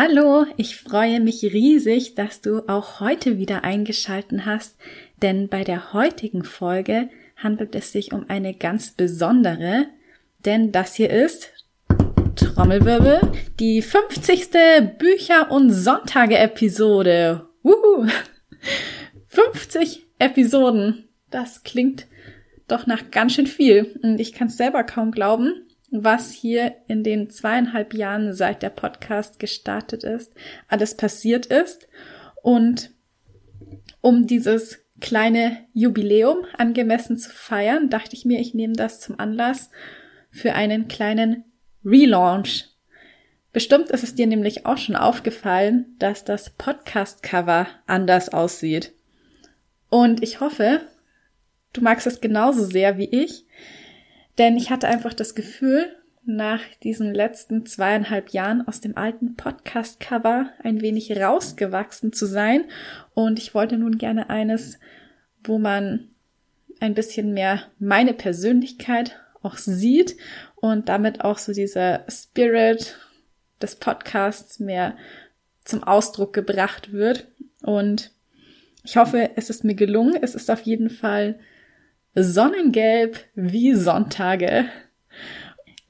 Hallo, ich freue mich riesig, dass du auch heute wieder eingeschalten hast, denn bei der heutigen Folge handelt es sich um eine ganz besondere, denn das hier ist Trommelwirbel, die 50. Bücher- und Sonntage-Episode. 50 Episoden. Das klingt doch nach ganz schön viel. Und ich kann es selber kaum glauben, was hier in den zweieinhalb Jahren seit der Podcast gestartet ist, alles passiert ist. Und um dieses kleine Jubiläum angemessen zu feiern, dachte ich mir, ich nehme das zum Anlass für einen kleinen Relaunch. Bestimmt ist es dir nämlich auch schon aufgefallen, dass das Podcast-Cover anders aussieht. Und ich hoffe, du magst es genauso sehr wie ich, denn ich hatte einfach das Gefühl, nach diesen letzten zweieinhalb Jahren aus dem alten Podcast-Cover ein wenig rausgewachsen zu sein. Und ich wollte nun gerne eines, wo man ein bisschen mehr meine Persönlichkeit auch sieht und damit auch so dieser Spirit des Podcasts mehr zum Ausdruck gebracht wird. Und ich hoffe, es ist mir gelungen. Es ist auf jeden Fall Sonnengelb wie Sonntage.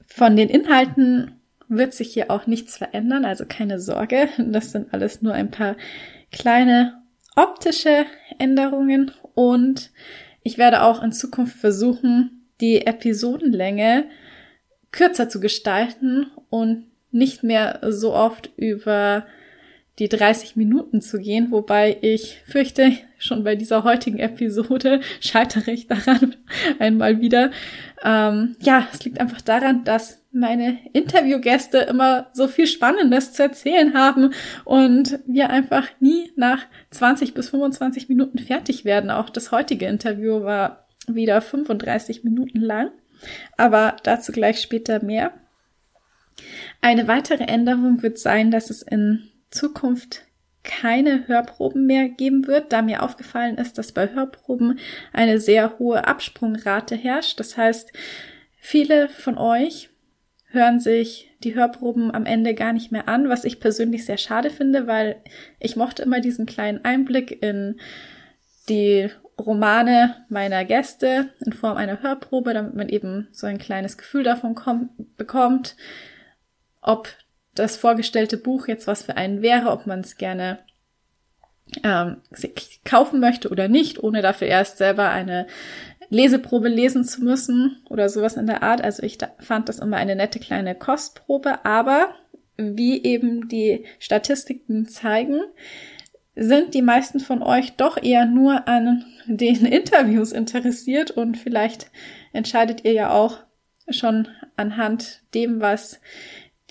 Von den Inhalten wird sich hier auch nichts verändern, also keine Sorge. Das sind alles nur ein paar kleine optische Änderungen und ich werde auch in Zukunft versuchen, die Episodenlänge kürzer zu gestalten und nicht mehr so oft über die 30 Minuten zu gehen, wobei ich fürchte, schon bei dieser heutigen Episode scheitere ich daran einmal wieder. Ähm, ja, es liegt einfach daran, dass meine Interviewgäste immer so viel Spannendes zu erzählen haben und wir einfach nie nach 20 bis 25 Minuten fertig werden. Auch das heutige Interview war wieder 35 Minuten lang, aber dazu gleich später mehr. Eine weitere Änderung wird sein, dass es in Zukunft keine Hörproben mehr geben wird, da mir aufgefallen ist, dass bei Hörproben eine sehr hohe Absprungrate herrscht. Das heißt, viele von euch hören sich die Hörproben am Ende gar nicht mehr an, was ich persönlich sehr schade finde, weil ich mochte immer diesen kleinen Einblick in die Romane meiner Gäste in Form einer Hörprobe, damit man eben so ein kleines Gefühl davon kommt, bekommt, ob das vorgestellte Buch jetzt was für einen wäre, ob man es gerne ähm, kaufen möchte oder nicht, ohne dafür erst selber eine Leseprobe lesen zu müssen oder sowas in der Art. Also ich fand das immer eine nette kleine Kostprobe, aber wie eben die Statistiken zeigen, sind die meisten von euch doch eher nur an den Interviews interessiert und vielleicht entscheidet ihr ja auch schon anhand dem, was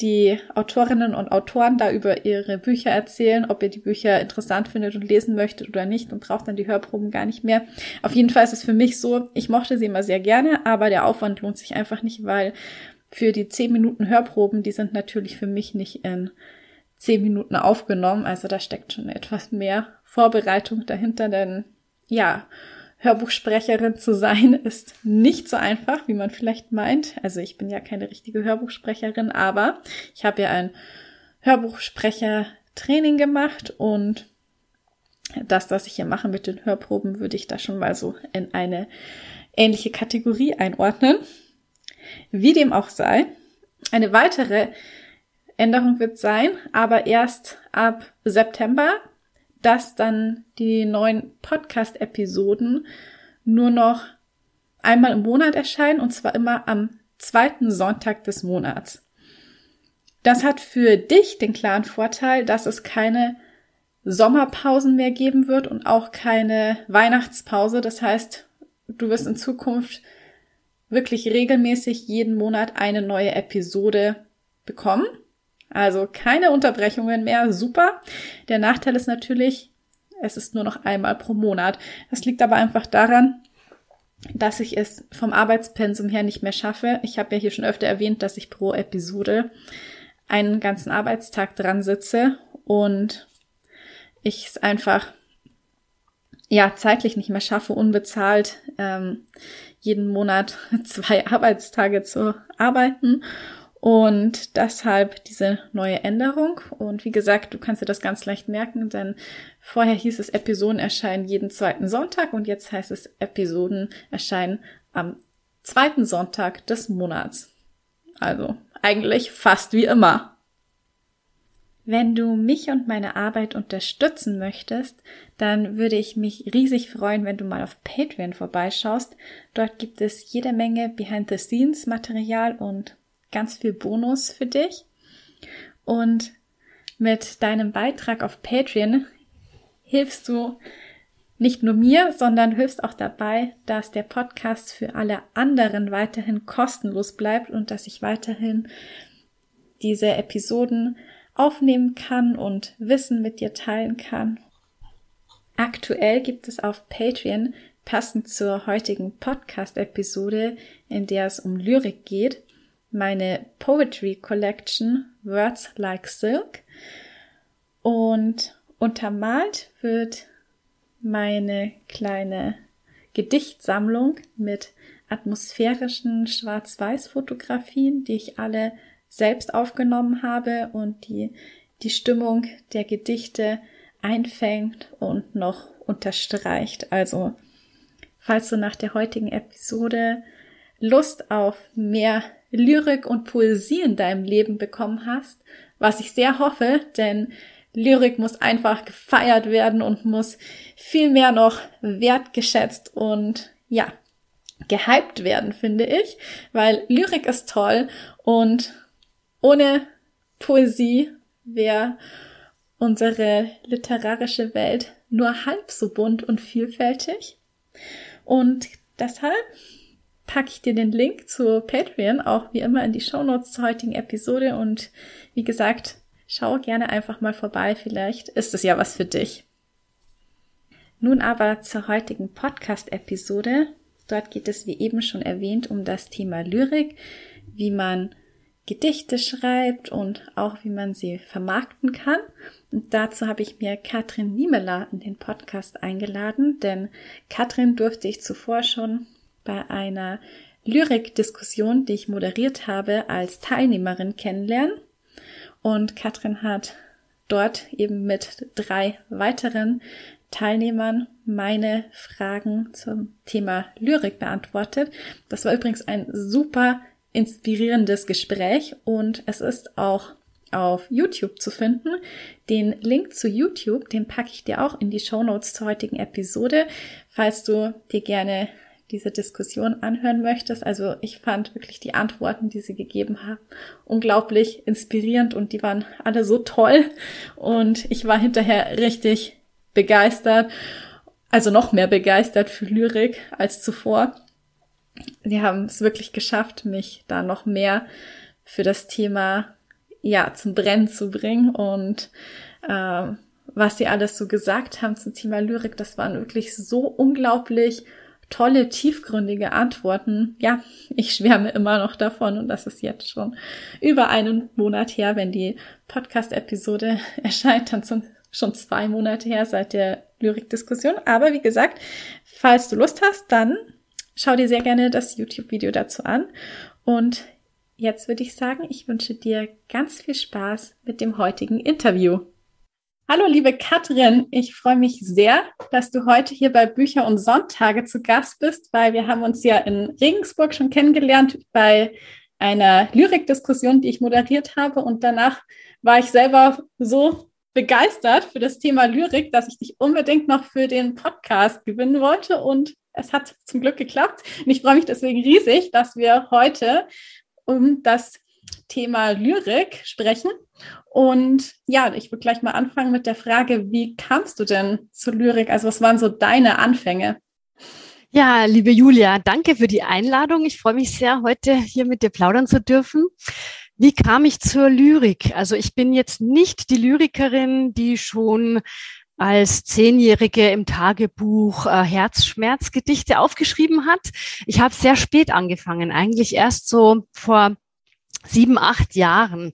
die Autorinnen und Autoren da über ihre Bücher erzählen, ob ihr die Bücher interessant findet und lesen möchtet oder nicht und braucht dann die Hörproben gar nicht mehr. Auf jeden Fall ist es für mich so, ich mochte sie immer sehr gerne, aber der Aufwand lohnt sich einfach nicht, weil für die zehn Minuten Hörproben, die sind natürlich für mich nicht in zehn Minuten aufgenommen. Also da steckt schon etwas mehr Vorbereitung dahinter, denn ja, Hörbuchsprecherin zu sein ist nicht so einfach, wie man vielleicht meint. Also ich bin ja keine richtige Hörbuchsprecherin, aber ich habe ja ein Hörbuchsprechertraining gemacht und das, was ich hier mache mit den Hörproben, würde ich da schon mal so in eine ähnliche Kategorie einordnen. Wie dem auch sei, eine weitere Änderung wird sein, aber erst ab September dass dann die neuen Podcast-Episoden nur noch einmal im Monat erscheinen und zwar immer am zweiten Sonntag des Monats. Das hat für dich den klaren Vorteil, dass es keine Sommerpausen mehr geben wird und auch keine Weihnachtspause. Das heißt, du wirst in Zukunft wirklich regelmäßig jeden Monat eine neue Episode bekommen. Also keine Unterbrechungen mehr, super. Der Nachteil ist natürlich, es ist nur noch einmal pro Monat. Das liegt aber einfach daran, dass ich es vom Arbeitspensum her nicht mehr schaffe. Ich habe ja hier schon öfter erwähnt, dass ich pro Episode einen ganzen Arbeitstag dran sitze und ich es einfach ja zeitlich nicht mehr schaffe, unbezahlt ähm, jeden Monat zwei Arbeitstage zu arbeiten. Und deshalb diese neue Änderung. Und wie gesagt, du kannst dir das ganz leicht merken, denn vorher hieß es, Episoden erscheinen jeden zweiten Sonntag und jetzt heißt es, Episoden erscheinen am zweiten Sonntag des Monats. Also eigentlich fast wie immer. Wenn du mich und meine Arbeit unterstützen möchtest, dann würde ich mich riesig freuen, wenn du mal auf Patreon vorbeischaust. Dort gibt es jede Menge Behind-the-Scenes-Material und ganz viel Bonus für dich. Und mit deinem Beitrag auf Patreon hilfst du nicht nur mir, sondern hilfst auch dabei, dass der Podcast für alle anderen weiterhin kostenlos bleibt und dass ich weiterhin diese Episoden aufnehmen kann und Wissen mit dir teilen kann. Aktuell gibt es auf Patreon, passend zur heutigen Podcast-Episode, in der es um Lyrik geht, meine Poetry Collection Words Like Silk. Und untermalt wird meine kleine Gedichtsammlung mit atmosphärischen Schwarz-Weiß-Fotografien, die ich alle selbst aufgenommen habe und die die Stimmung der Gedichte einfängt und noch unterstreicht. Also, falls du nach der heutigen Episode Lust auf mehr Lyrik und Poesie in deinem Leben bekommen hast, was ich sehr hoffe, denn Lyrik muss einfach gefeiert werden und muss viel mehr noch wertgeschätzt und ja, gehypt werden, finde ich, weil Lyrik ist toll und ohne Poesie wäre unsere literarische Welt nur halb so bunt und vielfältig. Und deshalb packe ich dir den Link zu Patreon auch wie immer in die Shownotes zur heutigen Episode und wie gesagt, schau gerne einfach mal vorbei, vielleicht ist es ja was für dich. Nun aber zur heutigen Podcast-Episode. Dort geht es, wie eben schon erwähnt, um das Thema Lyrik, wie man Gedichte schreibt und auch wie man sie vermarkten kann. Und dazu habe ich mir Katrin Niemeler in den Podcast eingeladen, denn Katrin durfte ich zuvor schon bei einer Lyrikdiskussion, die ich moderiert habe, als Teilnehmerin kennenlernen. Und Katrin hat dort eben mit drei weiteren Teilnehmern meine Fragen zum Thema Lyrik beantwortet. Das war übrigens ein super inspirierendes Gespräch und es ist auch auf YouTube zu finden. Den Link zu YouTube, den packe ich dir auch in die Show Notes zur heutigen Episode, falls du dir gerne diese Diskussion anhören möchtest. Also ich fand wirklich die Antworten, die sie gegeben haben, unglaublich inspirierend und die waren alle so toll. Und ich war hinterher richtig begeistert, also noch mehr begeistert für Lyrik als zuvor. Sie haben es wirklich geschafft, mich da noch mehr für das Thema ja zum Brennen zu bringen. Und äh, was sie alles so gesagt haben zum Thema Lyrik, das waren wirklich so unglaublich tolle, tiefgründige Antworten. Ja, ich schwärme immer noch davon und das ist jetzt schon über einen Monat her, wenn die Podcast-Episode erscheint, dann sind schon zwei Monate her seit der Lyrikdiskussion. Aber wie gesagt, falls du Lust hast, dann Schau dir sehr gerne das YouTube-Video dazu an. Und jetzt würde ich sagen, ich wünsche dir ganz viel Spaß mit dem heutigen Interview. Hallo, liebe Katrin. Ich freue mich sehr, dass du heute hier bei Bücher und Sonntage zu Gast bist, weil wir haben uns ja in Regensburg schon kennengelernt bei einer Lyrikdiskussion, die ich moderiert habe. Und danach war ich selber so begeistert für das Thema Lyrik, dass ich dich unbedingt noch für den Podcast gewinnen wollte. Und es hat zum Glück geklappt. Und ich freue mich deswegen riesig, dass wir heute um das Thema Lyrik sprechen. Und ja, ich würde gleich mal anfangen mit der Frage, wie kamst du denn zur Lyrik? Also was waren so deine Anfänge? Ja, liebe Julia, danke für die Einladung. Ich freue mich sehr, heute hier mit dir plaudern zu dürfen. Wie kam ich zur Lyrik? Also ich bin jetzt nicht die Lyrikerin, die schon als Zehnjährige im Tagebuch äh, Herzschmerzgedichte aufgeschrieben hat. Ich habe sehr spät angefangen, eigentlich erst so vor sieben, acht Jahren.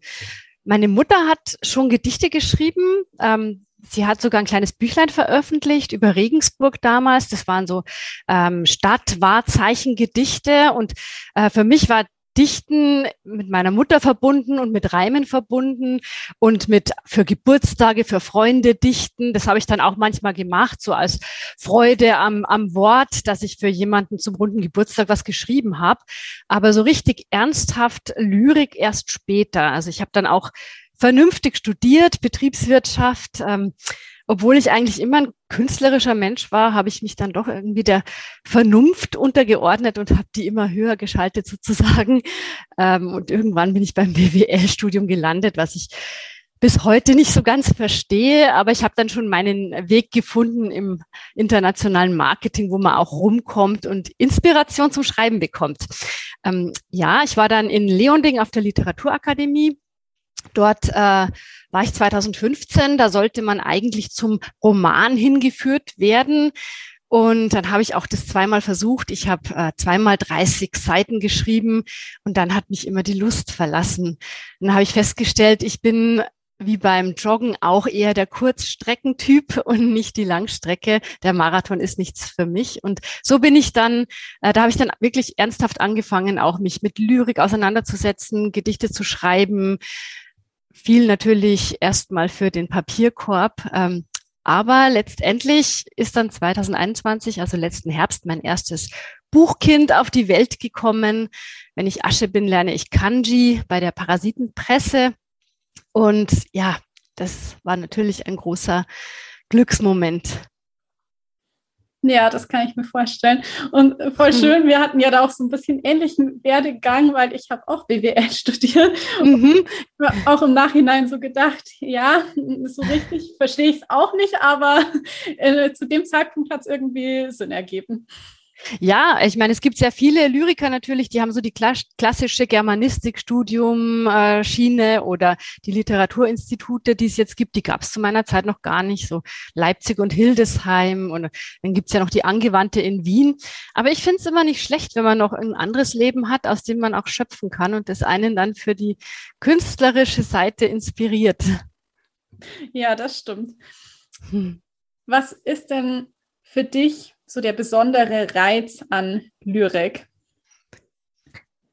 Meine Mutter hat schon Gedichte geschrieben. Ähm, sie hat sogar ein kleines Büchlein veröffentlicht über Regensburg damals. Das waren so ähm, Stadt-Wahrzeichen-Gedichte. Und äh, für mich war Dichten mit meiner Mutter verbunden und mit Reimen verbunden und mit für Geburtstage, für Freunde dichten. Das habe ich dann auch manchmal gemacht, so als Freude am, am Wort, dass ich für jemanden zum runden Geburtstag was geschrieben habe. Aber so richtig ernsthaft Lyrik erst später. Also ich habe dann auch vernünftig studiert, Betriebswirtschaft. Ähm, obwohl ich eigentlich immer ein künstlerischer Mensch war, habe ich mich dann doch irgendwie der Vernunft untergeordnet und habe die immer höher geschaltet sozusagen. Ähm, und irgendwann bin ich beim BWL-Studium gelandet, was ich bis heute nicht so ganz verstehe, aber ich habe dann schon meinen Weg gefunden im internationalen Marketing, wo man auch rumkommt und Inspiration zum Schreiben bekommt. Ähm, ja, ich war dann in Leonding auf der Literaturakademie Dort äh, war ich 2015, da sollte man eigentlich zum Roman hingeführt werden. Und dann habe ich auch das zweimal versucht. Ich habe äh, zweimal 30 Seiten geschrieben und dann hat mich immer die Lust verlassen. Dann habe ich festgestellt, ich bin wie beim Joggen auch eher der Kurzstreckentyp und nicht die Langstrecke. Der Marathon ist nichts für mich. Und so bin ich dann, äh, da habe ich dann wirklich ernsthaft angefangen, auch mich mit Lyrik auseinanderzusetzen, Gedichte zu schreiben, viel natürlich erstmal für den Papierkorb. Ähm, aber letztendlich ist dann 2021, also letzten Herbst, mein erstes Buchkind auf die Welt gekommen. Wenn ich Asche bin, lerne ich Kanji bei der Parasitenpresse. Und ja, das war natürlich ein großer Glücksmoment. Ja, das kann ich mir vorstellen. Und voll mhm. schön, wir hatten ja da auch so ein bisschen ähnlichen Werdegang, weil ich habe auch BWL studiert. Mhm. Und auch im Nachhinein so gedacht, ja, so richtig verstehe ich es auch nicht, aber äh, zu dem Zeitpunkt hat es irgendwie Sinn ergeben. Ja, ich meine, es gibt sehr viele Lyriker natürlich, die haben so die klassische Germanistikstudium äh, oder die Literaturinstitute, die es jetzt gibt, die gab es zu meiner Zeit noch gar nicht, so Leipzig und Hildesheim und dann gibt's ja noch die Angewandte in Wien. Aber ich finde es immer nicht schlecht, wenn man noch ein anderes Leben hat, aus dem man auch schöpfen kann und das einen dann für die künstlerische Seite inspiriert. Ja, das stimmt. Hm. Was ist denn für dich so der besondere Reiz an Lyrik?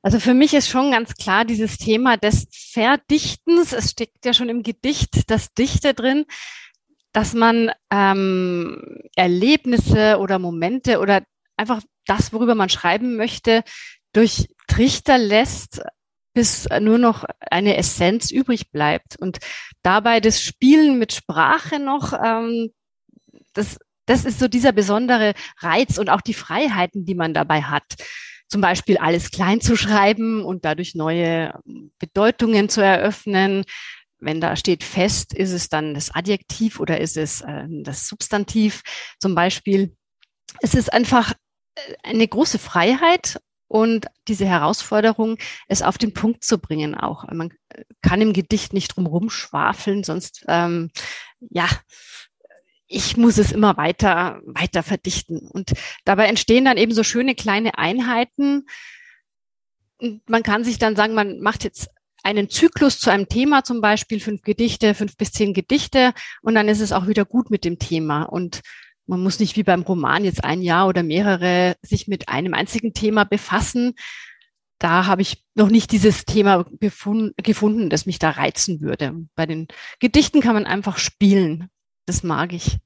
Also für mich ist schon ganz klar dieses Thema des Verdichtens. Es steckt ja schon im Gedicht das Dichte drin, dass man ähm, Erlebnisse oder Momente oder einfach das, worüber man schreiben möchte, durch Trichter lässt, bis nur noch eine Essenz übrig bleibt. Und dabei das Spielen mit Sprache noch, ähm, das das ist so dieser besondere Reiz und auch die Freiheiten, die man dabei hat. Zum Beispiel alles klein zu schreiben und dadurch neue Bedeutungen zu eröffnen. Wenn da steht fest, ist es dann das Adjektiv oder ist es äh, das Substantiv zum Beispiel. Es ist einfach äh, eine große Freiheit und diese Herausforderung, es auf den Punkt zu bringen auch. Man kann im Gedicht nicht drumherum schwafeln, sonst ähm, ja ich muss es immer weiter, weiter verdichten. Und dabei entstehen dann eben so schöne kleine Einheiten. Und man kann sich dann sagen, man macht jetzt einen Zyklus zu einem Thema, zum Beispiel fünf Gedichte, fünf bis zehn Gedichte, und dann ist es auch wieder gut mit dem Thema. Und man muss nicht wie beim Roman jetzt ein Jahr oder mehrere sich mit einem einzigen Thema befassen. Da habe ich noch nicht dieses Thema gefunden, das mich da reizen würde. Bei den Gedichten kann man einfach spielen. Das mag ich.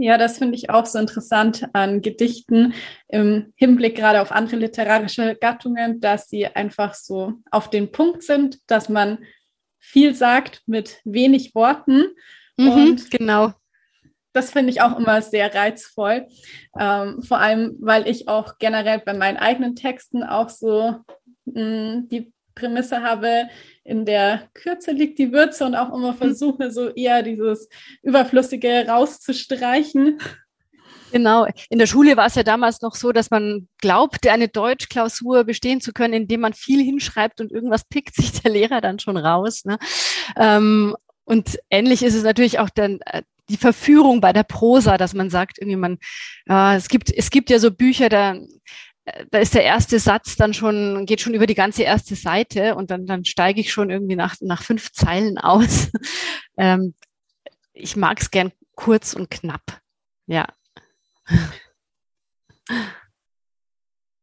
Ja, das finde ich auch so interessant an Gedichten im Hinblick gerade auf andere literarische Gattungen, dass sie einfach so auf den Punkt sind, dass man viel sagt mit wenig Worten. Mhm, und genau. Das finde ich auch immer sehr reizvoll. Ähm, vor allem, weil ich auch generell bei meinen eigenen Texten auch so mh, mm, die Prämisse habe, in der Kürze liegt die Würze und auch immer mhm. versuche, so eher dieses Überflüssige rauszustreichen. Genau. In der Schule war es ja damals noch so, dass man glaubte, eine Deutschklausur bestehen zu können, indem man viel hinschreibt und irgendwas pickt sich der Lehrer dann schon raus. Ne? Ähm, und ähnlich ist es natürlich auch dann äh, die Verführung bei der Prosa, dass man sagt, irgendwie man, äh, es gibt, es gibt ja so Bücher, da, da ist der erste Satz dann schon, geht schon über die ganze erste Seite und dann, dann steige ich schon irgendwie nach, nach fünf Zeilen aus. ähm, ich mag es gern kurz und knapp. Ja.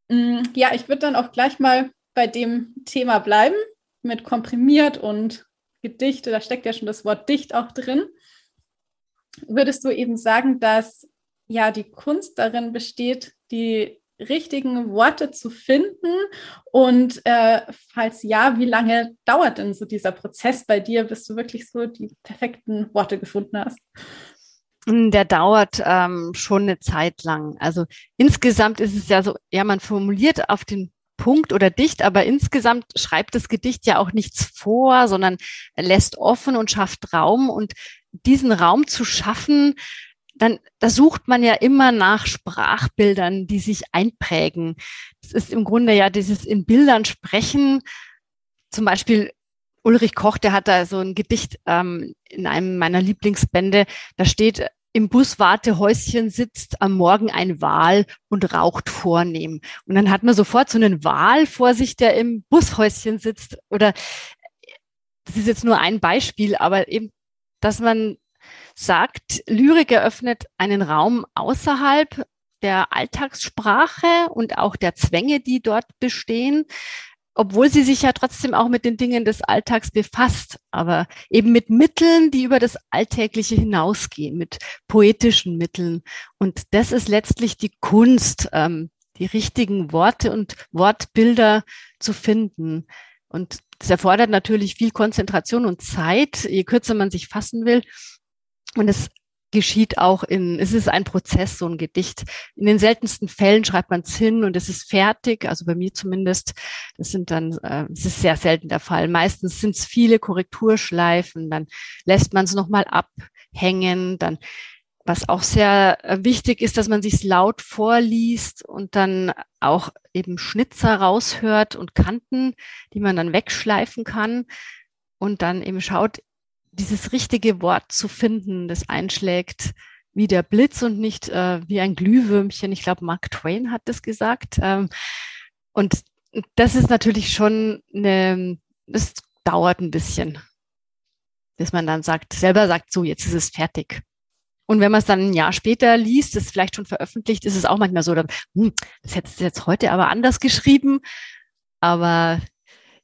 Mm, ja, ich würde dann auch gleich mal bei dem Thema bleiben, mit komprimiert und Gedichte, da steckt ja schon das Wort dicht auch drin. Würdest du eben sagen, dass ja die Kunst darin besteht, die richtigen Worte zu finden? Und äh, falls ja, wie lange dauert denn so dieser Prozess bei dir, bis du wirklich so die perfekten Worte gefunden hast? Hm, der dauert ähm, schon eine Zeit lang. Also insgesamt ist es ja so, ja, man formuliert auf den Punkt oder dicht, aber insgesamt schreibt das Gedicht ja auch nichts vor, sondern lässt offen und schafft Raum. Und diesen Raum zu schaffen, dann da sucht man ja immer nach Sprachbildern, die sich einprägen. Das ist im Grunde ja dieses in Bildern sprechen. Zum Beispiel Ulrich Koch, der hat da so ein Gedicht ähm, in einem meiner Lieblingsbände. Da steht im Buswartehäuschen sitzt am Morgen ein Wal und raucht vornehm. Und dann hat man sofort so einen Wal vor sich, der im Bushäuschen sitzt. Oder das ist jetzt nur ein Beispiel, aber eben, dass man sagt, Lyrik eröffnet einen Raum außerhalb der Alltagssprache und auch der Zwänge, die dort bestehen, obwohl sie sich ja trotzdem auch mit den Dingen des Alltags befasst, aber eben mit Mitteln, die über das Alltägliche hinausgehen, mit poetischen Mitteln. Und das ist letztlich die Kunst, ähm, die richtigen Worte und Wortbilder zu finden. Und das erfordert natürlich viel Konzentration und Zeit, je kürzer man sich fassen will. Und es geschieht auch in, es ist ein Prozess, so ein Gedicht. In den seltensten Fällen schreibt man es hin und es ist fertig, also bei mir zumindest. Das sind dann, äh, es ist sehr selten der Fall. Meistens sind es viele Korrekturschleifen, dann lässt man es nochmal abhängen, dann was auch sehr äh, wichtig ist, dass man sich laut vorliest und dann auch eben Schnitzer raushört und Kanten, die man dann wegschleifen kann und dann eben schaut, dieses richtige Wort zu finden, das einschlägt wie der Blitz und nicht äh, wie ein Glühwürmchen. Ich glaube, Mark Twain hat das gesagt. Ähm, und das ist natürlich schon eine, das dauert ein bisschen, bis man dann sagt, selber sagt, so, jetzt ist es fertig. Und wenn man es dann ein Jahr später liest, ist vielleicht schon veröffentlicht, ist es auch manchmal so, dann, hm, das hättest du jetzt heute aber anders geschrieben. Aber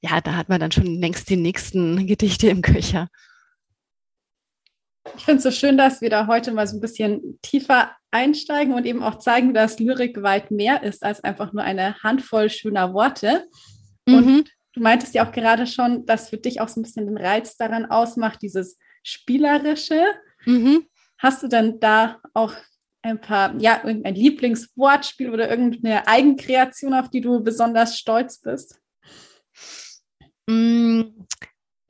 ja, da hat man dann schon längst die nächsten Gedichte im Köcher. Ich finde es so schön, dass wir da heute mal so ein bisschen tiefer einsteigen und eben auch zeigen, dass Lyrik weit mehr ist als einfach nur eine Handvoll schöner Worte. Mhm. Und du meintest ja auch gerade schon, dass für dich auch so ein bisschen den Reiz daran ausmacht, dieses Spielerische. Mhm. Hast du denn da auch ein paar, ja, irgendein Lieblingswortspiel oder irgendeine Eigenkreation, auf die du besonders stolz bist? Mm,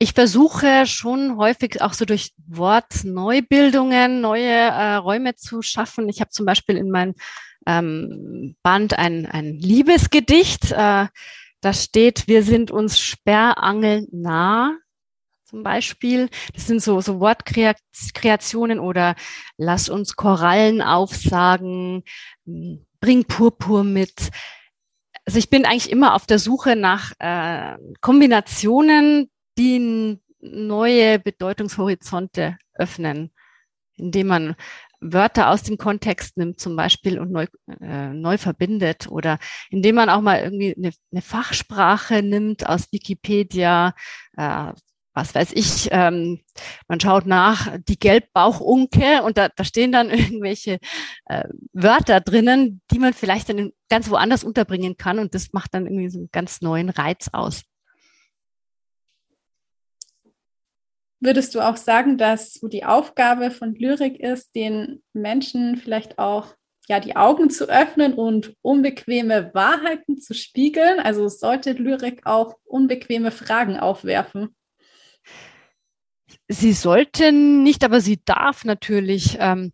ich versuche schon häufig auch so durch Wortneubildungen neue äh, Räume zu schaffen. Ich habe zum Beispiel in meinem ähm, Band ein, ein Liebesgedicht. Äh, da steht, wir sind uns Sperrangel nah zum Beispiel. Das sind so, so Wortkreationen oder lass uns Korallen aufsagen, bring Purpur mit. Also ich bin eigentlich immer auf der Suche nach äh, Kombinationen, die neue Bedeutungshorizonte öffnen, indem man Wörter aus dem Kontext nimmt zum Beispiel und neu, äh, neu verbindet oder indem man auch mal irgendwie eine, eine Fachsprache nimmt aus Wikipedia, äh, was weiß ich, ähm, man schaut nach die Gelbbauchunke und da, da stehen dann irgendwelche äh, Wörter drinnen, die man vielleicht dann ganz woanders unterbringen kann und das macht dann irgendwie so einen ganz neuen Reiz aus. Würdest du auch sagen, dass so die Aufgabe von Lyrik ist, den Menschen vielleicht auch ja die Augen zu öffnen und unbequeme Wahrheiten zu spiegeln? Also sollte Lyrik auch unbequeme Fragen aufwerfen? Sie sollte nicht, aber sie darf natürlich. Ähm,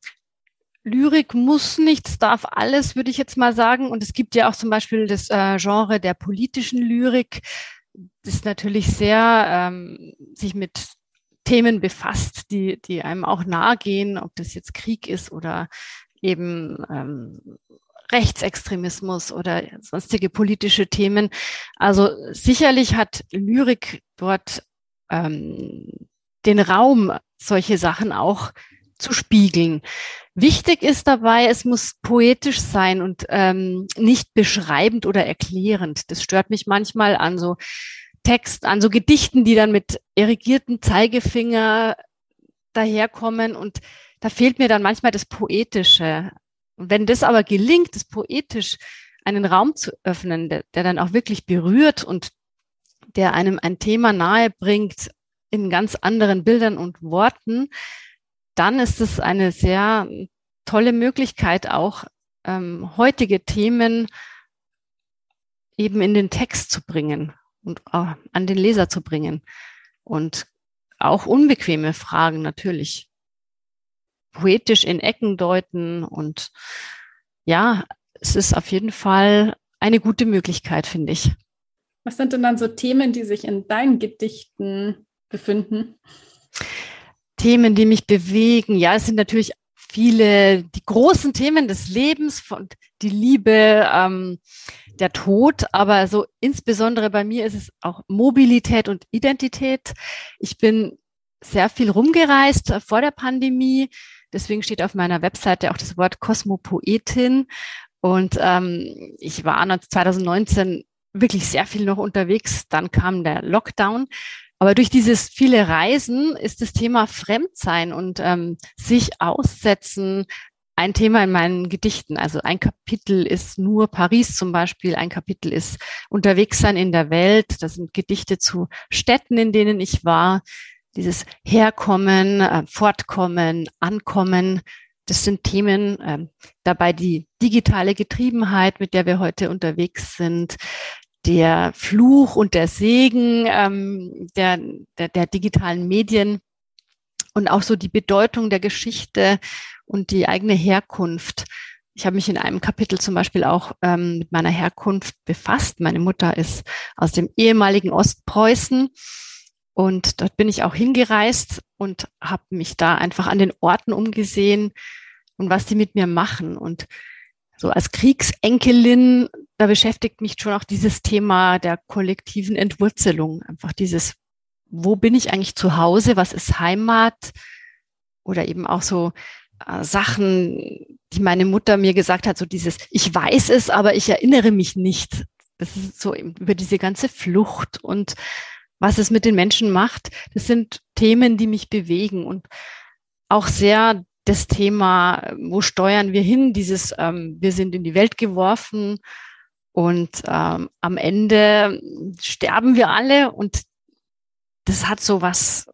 Lyrik muss nichts, darf alles, würde ich jetzt mal sagen. Und es gibt ja auch zum Beispiel das äh, Genre der politischen Lyrik, das natürlich sehr ähm, sich mit Themen befasst, die, die einem auch nahe gehen, ob das jetzt Krieg ist oder eben ähm, Rechtsextremismus oder sonstige politische Themen. Also sicherlich hat Lyrik dort ähm, den Raum, solche Sachen auch zu spiegeln. Wichtig ist dabei, es muss poetisch sein und ähm, nicht beschreibend oder erklärend. Das stört mich manchmal an so Text, an so Gedichten, die dann mit irrigierten Zeigefinger daherkommen und da fehlt mir dann manchmal das Poetische. Und wenn das aber gelingt, das poetisch einen Raum zu öffnen, der, der dann auch wirklich berührt und der einem ein Thema nahe bringt in ganz anderen Bildern und Worten, dann ist es eine sehr tolle Möglichkeit, auch ähm, heutige Themen eben in den Text zu bringen und äh, an den Leser zu bringen. Und auch unbequeme Fragen natürlich poetisch in Ecken deuten. Und ja, es ist auf jeden Fall eine gute Möglichkeit, finde ich. Was sind denn dann so Themen, die sich in deinen Gedichten befinden? Themen, die mich bewegen. Ja, es sind natürlich viele, die großen Themen des Lebens, von die Liebe, ähm, der Tod, aber so insbesondere bei mir ist es auch Mobilität und Identität. Ich bin sehr viel rumgereist vor der Pandemie. Deswegen steht auf meiner Webseite auch das Wort Kosmopoetin. Und ähm, ich war 2019 wirklich sehr viel noch unterwegs. Dann kam der Lockdown. Aber durch dieses viele Reisen ist das Thema Fremdsein und ähm, sich aussetzen ein Thema in meinen Gedichten. Also ein Kapitel ist nur Paris zum Beispiel, ein Kapitel ist unterwegs sein in der Welt. Das sind Gedichte zu Städten, in denen ich war. Dieses Herkommen, äh, Fortkommen, Ankommen, das sind Themen. Äh, dabei die digitale Getriebenheit, mit der wir heute unterwegs sind, der Fluch und der Segen ähm, der, der, der digitalen Medien und auch so die Bedeutung der Geschichte und die eigene Herkunft. Ich habe mich in einem Kapitel zum Beispiel auch ähm, mit meiner Herkunft befasst. Meine Mutter ist aus dem ehemaligen Ostpreußen und dort bin ich auch hingereist und habe mich da einfach an den Orten umgesehen und was die mit mir machen. Und so als Kriegsenkelin, da beschäftigt mich schon auch dieses Thema der kollektiven Entwurzelung. Einfach dieses, wo bin ich eigentlich zu Hause? Was ist Heimat? Oder eben auch so äh, Sachen, die meine Mutter mir gesagt hat, so dieses, ich weiß es, aber ich erinnere mich nicht. Das ist so über diese ganze Flucht und was es mit den Menschen macht. Das sind Themen, die mich bewegen und auch sehr das Thema, wo steuern wir hin? Dieses, ähm, wir sind in die Welt geworfen und ähm, am Ende sterben wir alle und das hat so was,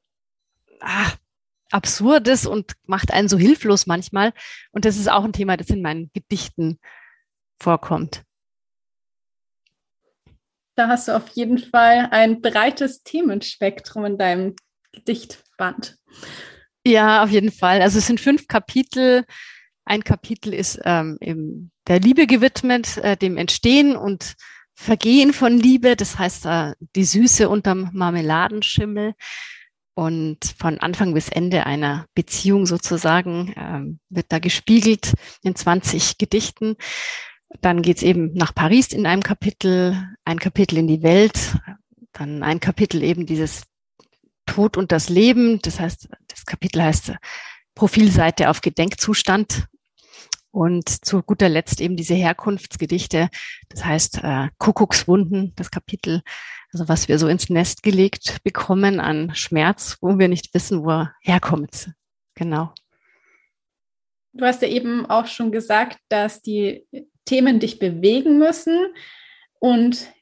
ah, Absurdes und macht einen so hilflos manchmal. Und das ist auch ein Thema, das in meinen Gedichten vorkommt. Da hast du auf jeden Fall ein breites Themenspektrum in deinem Gedichtband. Ja, auf jeden Fall. Also es sind fünf Kapitel. Ein Kapitel ist ähm, im, der Liebe gewidmet, äh, dem Entstehen und Vergehen von Liebe. Das heißt, äh, die Süße unterm Marmeladenschimmel. Und von Anfang bis Ende einer Beziehung sozusagen ähm, wird da gespiegelt in 20 Gedichten. Dann geht's eben nach Paris in einem Kapitel, ein Kapitel in die Welt, dann ein Kapitel eben dieses Tod und das Leben. Das heißt, das Kapitel heißt Profilseite auf Gedenkzustand. Und zu guter Letzt eben diese Herkunftsgedichte. Das heißt, äh, Kuckuckswunden, das Kapitel also was wir so ins Nest gelegt bekommen an Schmerz, wo wir nicht wissen, wo er herkommt. Genau. Du hast ja eben auch schon gesagt, dass die Themen dich bewegen müssen. Und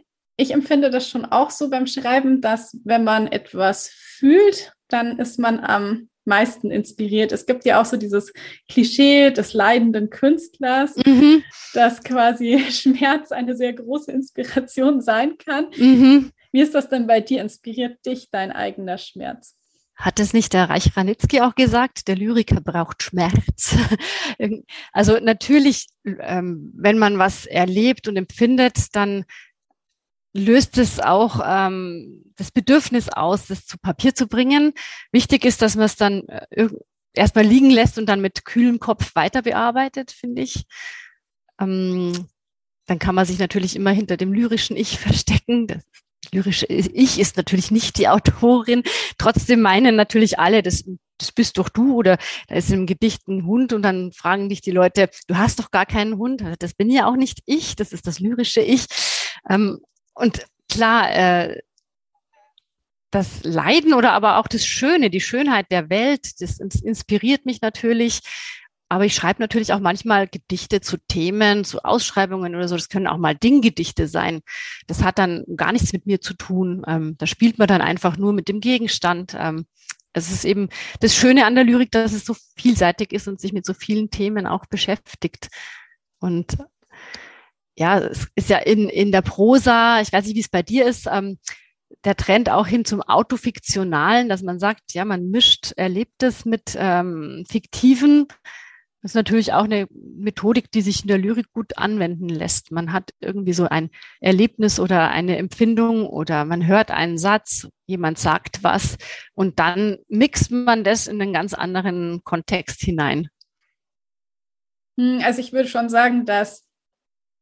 ich empfinde das schon auch so beim Schreiben, dass wenn man etwas fühlt, dann ist man am meisten inspiriert. Es gibt ja auch so dieses Klischee des leidenden Künstlers, mhm. dass quasi Schmerz eine sehr große Inspiration sein kann. Mhm. Wie ist das denn bei dir? Inspiriert dich dein eigener Schmerz? Hat es nicht der Reich Ranitzky auch gesagt? Der Lyriker braucht Schmerz. also natürlich, ähm, wenn man was erlebt und empfindet, dann löst es auch ähm, das Bedürfnis aus, das zu Papier zu bringen. Wichtig ist, dass man es dann äh, erstmal liegen lässt und dann mit kühlem Kopf weiter bearbeitet, finde ich. Ähm, dann kann man sich natürlich immer hinter dem lyrischen Ich verstecken. Das lyrische Ich ist natürlich nicht die Autorin. Trotzdem meinen natürlich alle, das, das bist doch du oder da ist im Gedicht ein Hund und dann fragen dich die Leute, du hast doch gar keinen Hund. Das bin ja auch nicht ich, das ist das lyrische Ich. Ähm, und klar, äh, das Leiden oder aber auch das Schöne, die Schönheit der Welt, das inspiriert mich natürlich. Aber ich schreibe natürlich auch manchmal Gedichte zu Themen, zu Ausschreibungen oder so. Das können auch mal Dinggedichte sein. Das hat dann gar nichts mit mir zu tun. Ähm, da spielt man dann einfach nur mit dem Gegenstand. Ähm, es ist eben das Schöne an der Lyrik, dass es so vielseitig ist und sich mit so vielen Themen auch beschäftigt. Und ja, es ist ja in, in der Prosa, ich weiß nicht, wie es bei dir ist, ähm, der Trend auch hin zum Autofiktionalen, dass man sagt, ja, man mischt Erlebtes mit ähm, Fiktiven. Das ist natürlich auch eine Methodik, die sich in der Lyrik gut anwenden lässt. Man hat irgendwie so ein Erlebnis oder eine Empfindung oder man hört einen Satz, jemand sagt was und dann mixt man das in einen ganz anderen Kontext hinein. Hm, also ich würde schon sagen, dass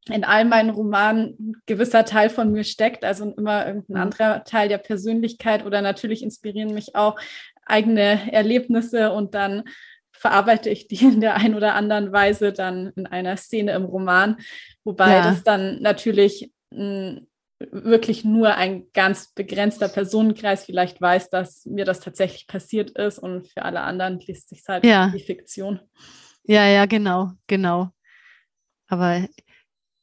in all meinen Romanen ein gewisser Teil von mir steckt, also immer irgendein mhm. anderer Teil der Persönlichkeit oder natürlich inspirieren mich auch eigene Erlebnisse und dann verarbeite ich die in der ein oder anderen Weise dann in einer Szene im Roman, wobei ja. das dann natürlich mh, wirklich nur ein ganz begrenzter Personenkreis vielleicht weiß, dass mir das tatsächlich passiert ist und für alle anderen liest sich halt ja. die Fiktion. Ja, ja, genau, genau. Aber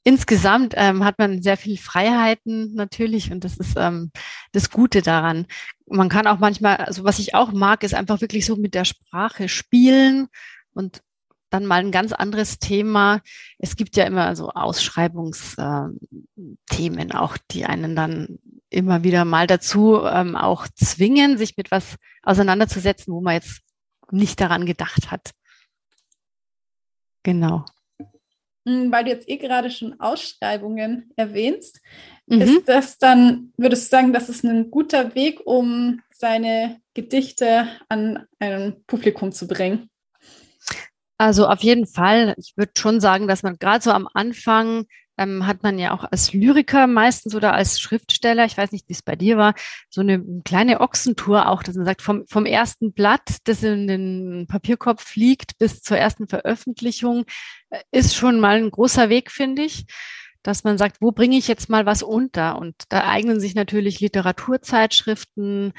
insgesamt ähm, hat man sehr viel Freiheiten natürlich und das ist ähm, das Gute daran. Man kann auch manchmal, also was ich auch mag, ist einfach wirklich so mit der Sprache spielen und dann mal ein ganz anderes Thema. Es gibt ja immer so Ausschreibungsthemen ähm, auch, die einen dann immer wieder mal dazu ähm, auch zwingen, sich mit was auseinanderzusetzen, wo man jetzt nicht daran gedacht hat. Genau. Hm, weil du jetzt eh gerade schon Ausschreibungen erwähnst, mhm. ist das dann, würdest du sagen, das ist ein guter Weg, um seine Gedichte an ein Publikum zu bringen? Also auf jeden Fall. Ich würde schon sagen, dass man gerade so am Anfang ähm, hat man ja auch als Lyriker meistens oder als Schriftsteller, ich weiß nicht, wie es bei dir war, so eine kleine Ochsentour auch, dass man sagt, vom, vom ersten Blatt, das in den Papierkorb fliegt, bis zur ersten Veröffentlichung, äh, ist schon mal ein großer Weg, finde ich dass man sagt, wo bringe ich jetzt mal was unter? Und da eignen sich natürlich Literaturzeitschriften,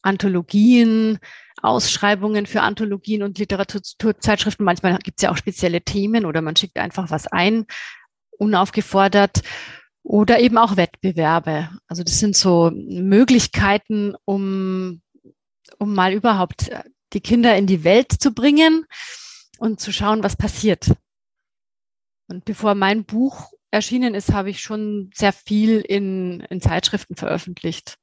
Anthologien, Ausschreibungen für Anthologien und Literaturzeitschriften. Manchmal gibt es ja auch spezielle Themen oder man schickt einfach was ein unaufgefordert oder eben auch Wettbewerbe. Also das sind so Möglichkeiten, um, um mal überhaupt die Kinder in die Welt zu bringen und zu schauen, was passiert. Und bevor mein Buch erschienen ist, habe ich schon sehr viel in, in Zeitschriften veröffentlicht.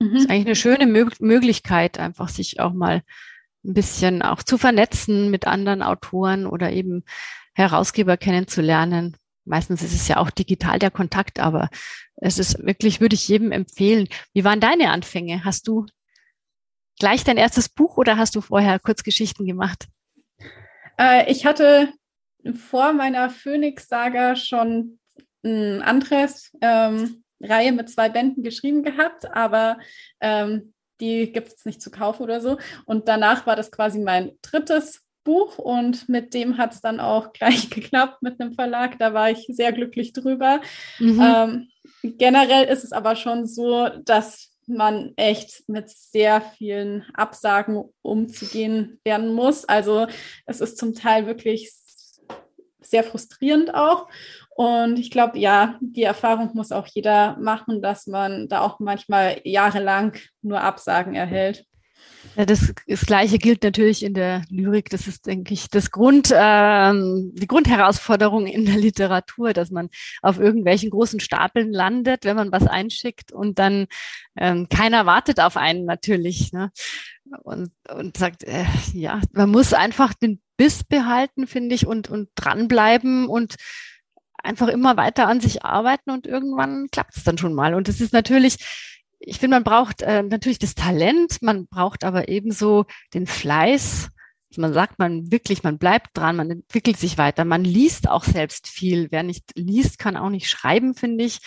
Mhm. Das ist eigentlich eine schöne Mö Möglichkeit, einfach sich auch mal ein bisschen auch zu vernetzen mit anderen Autoren oder eben Herausgeber kennenzulernen. Meistens ist es ja auch digital der Kontakt, aber es ist wirklich, würde ich jedem empfehlen. Wie waren deine Anfänge? Hast du gleich dein erstes Buch oder hast du vorher Kurzgeschichten gemacht? Äh, ich hatte vor meiner Phoenix-Saga schon ein anderes ähm, Reihe mit zwei Bänden geschrieben gehabt, aber ähm, die gibt es nicht zu kaufen oder so. Und danach war das quasi mein drittes Buch und mit dem hat es dann auch gleich geklappt mit einem Verlag. Da war ich sehr glücklich drüber. Mhm. Ähm, generell ist es aber schon so, dass man echt mit sehr vielen Absagen umzugehen werden muss. Also es ist zum Teil wirklich sehr frustrierend auch. Und ich glaube, ja, die Erfahrung muss auch jeder machen, dass man da auch manchmal jahrelang nur Absagen erhält. Ja, das, das Gleiche gilt natürlich in der Lyrik. Das ist, denke ich, das Grund, ähm, die Grundherausforderung in der Literatur, dass man auf irgendwelchen großen Stapeln landet, wenn man was einschickt und dann ähm, keiner wartet auf einen natürlich. Ne? und, und sagt, äh, ja, man muss einfach den Biss behalten, finde ich, und, und dranbleiben und einfach immer weiter an sich arbeiten und irgendwann klappt es dann schon mal. Und es ist natürlich, ich finde, man braucht äh, natürlich das Talent, man braucht aber ebenso den Fleiß. Man sagt man wirklich, man bleibt dran, man entwickelt sich weiter, man liest auch selbst viel. Wer nicht liest, kann auch nicht schreiben, finde ich.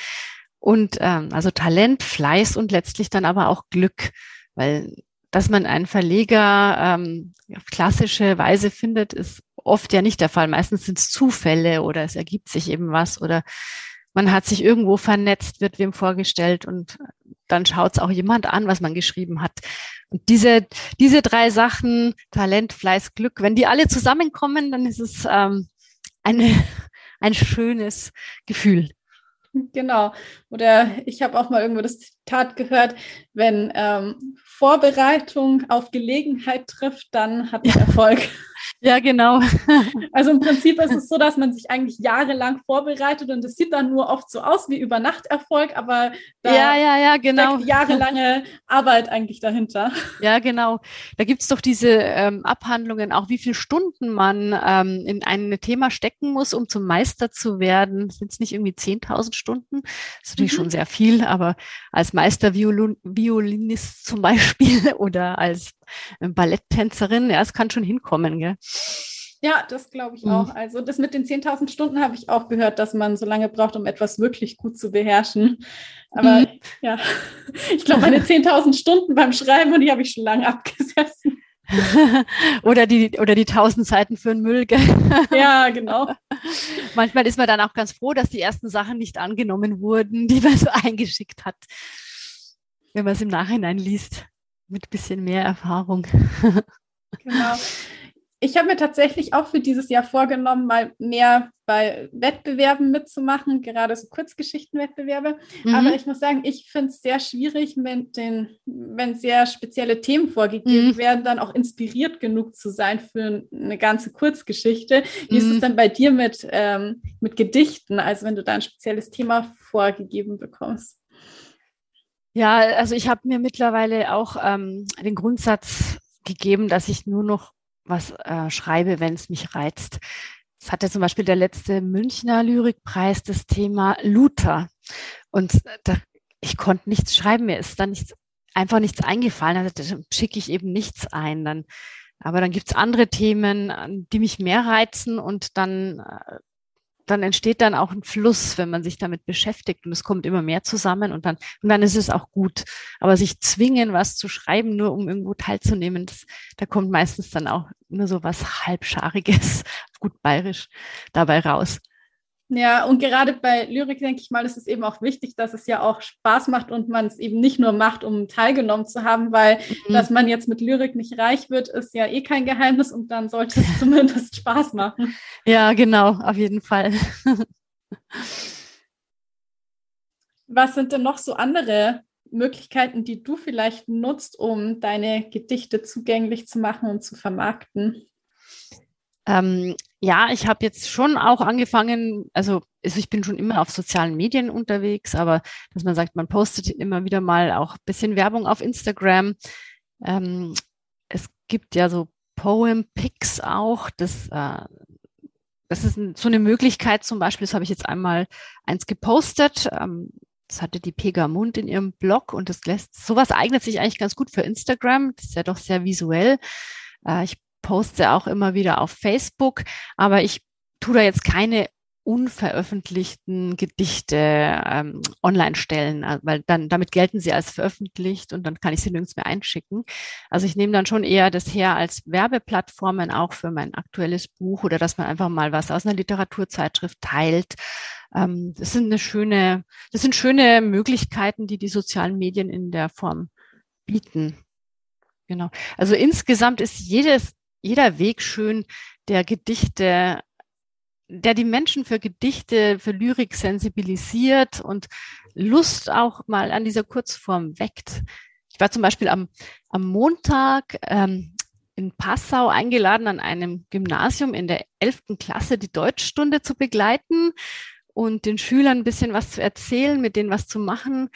Und ähm, also Talent, Fleiß und letztlich dann aber auch Glück, weil dass man einen Verleger ähm, auf klassische Weise findet, ist oft ja nicht der Fall. Meistens sind es Zufälle oder es ergibt sich eben was oder man hat sich irgendwo vernetzt, wird wem vorgestellt und dann schaut es auch jemand an, was man geschrieben hat. Und diese, diese drei Sachen, Talent, Fleiß, Glück, wenn die alle zusammenkommen, dann ist es ähm, eine, ein schönes Gefühl. Genau. Oder ich habe auch mal irgendwo das Zitat gehört, wenn ähm, Vorbereitung auf Gelegenheit trifft, dann hat man Erfolg. Ja, genau. Also im Prinzip ist es so, dass man sich eigentlich jahrelang vorbereitet und es sieht dann nur oft so aus wie Übernachterfolg, aber da ja, ja, ja, genau. steckt jahrelange Arbeit eigentlich dahinter. Ja, genau. Da gibt es doch diese ähm, Abhandlungen, auch wie viele Stunden man ähm, in ein Thema stecken muss, um zum Meister zu werden. Sind es nicht irgendwie 10.000 Stunden? Das ist natürlich mhm. schon sehr viel, aber als Meisterviolinist zum Beispiel oder als Balletttänzerin, ja, es kann schon hinkommen, gell? Ja, das glaube ich mhm. auch. Also das mit den 10.000 Stunden habe ich auch gehört, dass man so lange braucht, um etwas wirklich gut zu beherrschen. Aber mhm. ja, ich glaube, meine 10.000 Stunden beim Schreiben, und die habe ich schon lange abgesessen. oder die oder die 1000 Seiten für den Müll. Gell? Ja, genau. Manchmal ist man dann auch ganz froh, dass die ersten Sachen nicht angenommen wurden, die man so eingeschickt hat, wenn man es im Nachhinein liest mit ein bisschen mehr Erfahrung. genau. Ich habe mir tatsächlich auch für dieses Jahr vorgenommen, mal mehr bei Wettbewerben mitzumachen, gerade so Kurzgeschichtenwettbewerbe. Mhm. Aber ich muss sagen, ich finde es sehr schwierig, mit den, wenn sehr spezielle Themen vorgegeben mhm. werden, dann auch inspiriert genug zu sein für eine ganze Kurzgeschichte. Wie mhm. ist es mhm. dann bei dir mit, ähm, mit Gedichten, also wenn du da ein spezielles Thema vorgegeben bekommst? Ja, also ich habe mir mittlerweile auch ähm, den Grundsatz gegeben, dass ich nur noch was äh, schreibe, wenn es mich reizt. Es hatte zum Beispiel der letzte Münchner Lyrikpreis das Thema Luther. Und da, ich konnte nichts schreiben, mir ist dann nichts, einfach nichts eingefallen. Also da schicke ich eben nichts ein. Dann, aber dann gibt's andere Themen, die mich mehr reizen und dann äh, dann entsteht dann auch ein Fluss, wenn man sich damit beschäftigt und es kommt immer mehr zusammen und dann, und dann ist es auch gut. Aber sich zwingen, was zu schreiben, nur um irgendwo teilzunehmen, das, da kommt meistens dann auch nur so was Halbschariges, gut bayerisch dabei raus. Ja, und gerade bei Lyrik, denke ich mal, ist es eben auch wichtig, dass es ja auch Spaß macht und man es eben nicht nur macht, um teilgenommen zu haben, weil mhm. dass man jetzt mit Lyrik nicht reich wird, ist ja eh kein Geheimnis und dann sollte es zumindest Spaß machen. Ja, genau, auf jeden Fall. Was sind denn noch so andere Möglichkeiten, die du vielleicht nutzt, um deine Gedichte zugänglich zu machen und zu vermarkten? Ähm, ja, ich habe jetzt schon auch angefangen, also, also ich bin schon immer auf sozialen Medien unterwegs, aber dass man sagt, man postet immer wieder mal auch ein bisschen Werbung auf Instagram. Ähm, es gibt ja so Poem Pics auch, das, äh, das ist so eine Möglichkeit zum Beispiel, das habe ich jetzt einmal eins gepostet. Ähm, das hatte die Pegamund in ihrem Blog und das lässt, sowas eignet sich eigentlich ganz gut für Instagram. Das ist ja doch sehr visuell. Äh, ich poste auch immer wieder auf Facebook, aber ich tue da jetzt keine unveröffentlichten Gedichte ähm, online stellen, äh, weil dann damit gelten sie als veröffentlicht und dann kann ich sie nirgends mehr einschicken. Also ich nehme dann schon eher das her als Werbeplattformen auch für mein aktuelles Buch oder dass man einfach mal was aus einer Literaturzeitschrift teilt. Ähm, das sind eine schöne, das sind schöne Möglichkeiten, die die sozialen Medien in der Form bieten. Genau. Also insgesamt ist jedes jeder Weg schön, der Gedichte, der die Menschen für Gedichte, für Lyrik sensibilisiert und Lust auch mal an dieser Kurzform weckt. Ich war zum Beispiel am, am Montag ähm, in Passau eingeladen, an einem Gymnasium in der elften Klasse die Deutschstunde zu begleiten und den Schülern ein bisschen was zu erzählen, mit denen was zu machen.